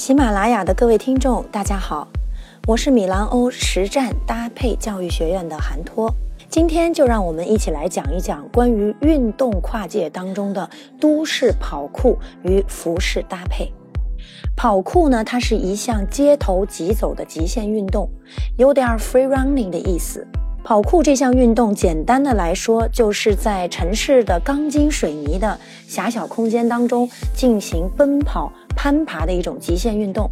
喜马拉雅的各位听众，大家好，我是米兰欧实战搭配教育学院的韩托。今天就让我们一起来讲一讲关于运动跨界当中的都市跑酷与服饰搭配。跑酷呢，它是一项街头疾走的极限运动，有点 free running 的意思。跑酷这项运动，简单的来说，就是在城市的钢筋水泥的狭小空间当中进行奔跑、攀爬的一种极限运动。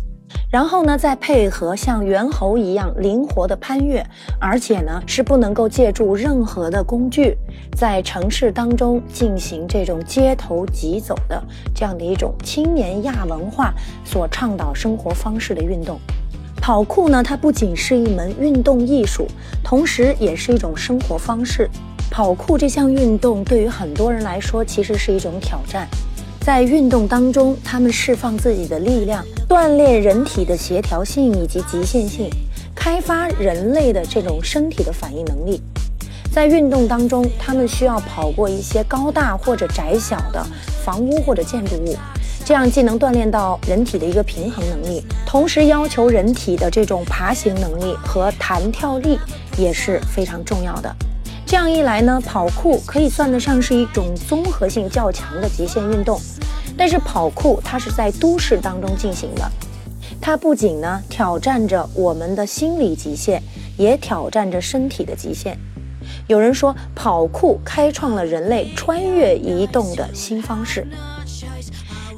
然后呢，再配合像猿猴一样灵活的攀越，而且呢，是不能够借助任何的工具，在城市当中进行这种街头疾走的这样的一种青年亚文化所倡导生活方式的运动。跑酷呢，它不仅是一门运动艺术，同时也是一种生活方式。跑酷这项运动对于很多人来说，其实是一种挑战。在运动当中，他们释放自己的力量，锻炼人体的协调性以及极限性，开发人类的这种身体的反应能力。在运动当中，他们需要跑过一些高大或者窄小的房屋或者建筑物。这样既能锻炼到人体的一个平衡能力，同时要求人体的这种爬行能力和弹跳力也是非常重要的。这样一来呢，跑酷可以算得上是一种综合性较强的极限运动。但是跑酷它是在都市当中进行的，它不仅呢挑战着我们的心理极限，也挑战着身体的极限。有人说，跑酷开创了人类穿越移动的新方式。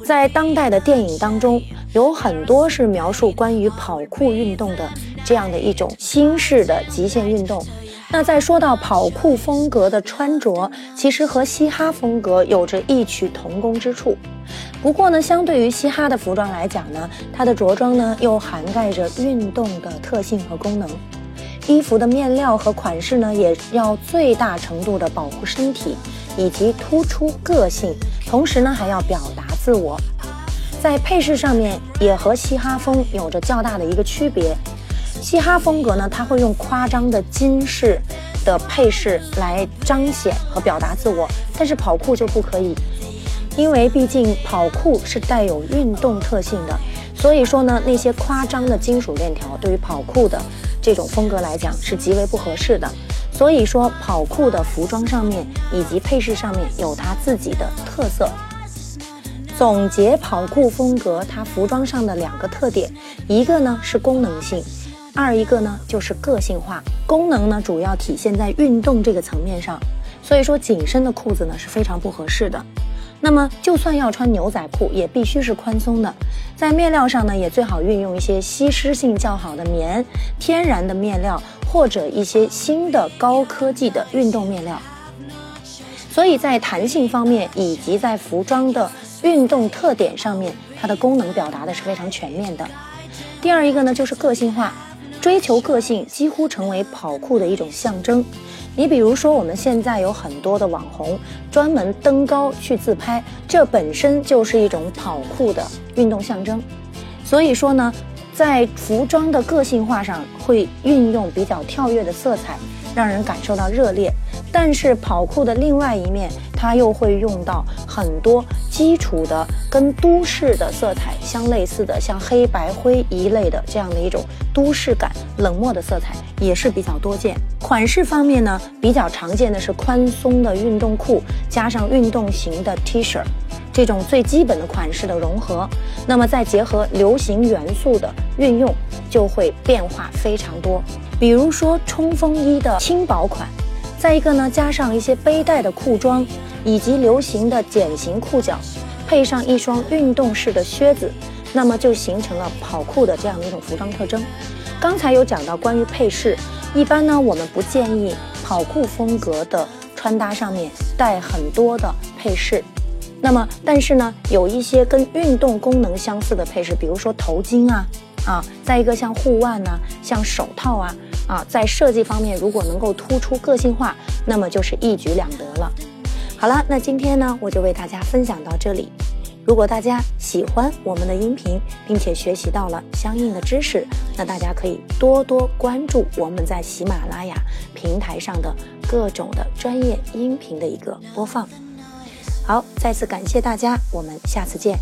在当代的电影当中，有很多是描述关于跑酷运动的这样的一种新式的极限运动。那在说到跑酷风格的穿着，其实和嘻哈风格有着异曲同工之处。不过呢，相对于嘻哈的服装来讲呢，它的着装呢又涵盖着运动的特性和功能。衣服的面料和款式呢，也要最大程度的保护身体以及突出个性，同时呢还要表达。自我在配饰上面也和嘻哈风有着较大的一个区别。嘻哈风格呢，它会用夸张的金饰的配饰来彰显和表达自我，但是跑酷就不可以，因为毕竟跑酷是带有运动特性的，所以说呢，那些夸张的金属链条对于跑酷的这种风格来讲是极为不合适的。所以说，跑酷的服装上面以及配饰上面有它自己的特色。总结跑酷风格，它服装上的两个特点，一个呢是功能性，二一个呢就是个性化。功能呢主要体现在运动这个层面上，所以说紧身的裤子呢是非常不合适的。那么就算要穿牛仔裤，也必须是宽松的。在面料上呢，也最好运用一些吸湿性较好的棉、天然的面料，或者一些新的高科技的运动面料。所以在弹性方面，以及在服装的。运动特点上面，它的功能表达的是非常全面的。第二一个呢，就是个性化，追求个性几乎成为跑酷的一种象征。你比如说，我们现在有很多的网红专门登高去自拍，这本身就是一种跑酷的运动象征。所以说呢，在服装的个性化上，会运用比较跳跃的色彩，让人感受到热烈。但是跑酷的另外一面，它又会用到很多基础的跟都市的色彩相类似的，像黑白灰一类的这样的一种都市感、冷漠的色彩也是比较多见。款式方面呢，比较常见的是宽松的运动裤加上运动型的 T 恤，这种最基本的款式的融合。那么再结合流行元素的运用，就会变化非常多。比如说冲锋衣的轻薄款。再一个呢，加上一些背带的裤装，以及流行的茧型裤脚，配上一双运动式的靴子，那么就形成了跑酷的这样的一种服装特征。刚才有讲到关于配饰，一般呢我们不建议跑酷风格的穿搭上面带很多的配饰。那么，但是呢，有一些跟运动功能相似的配饰，比如说头巾啊，啊，再一个像护腕呐，像手套啊。啊，在设计方面，如果能够突出个性化，那么就是一举两得了。好了，那今天呢，我就为大家分享到这里。如果大家喜欢我们的音频，并且学习到了相应的知识，那大家可以多多关注我们在喜马拉雅平台上的各种的专业音频的一个播放。好，再次感谢大家，我们下次见。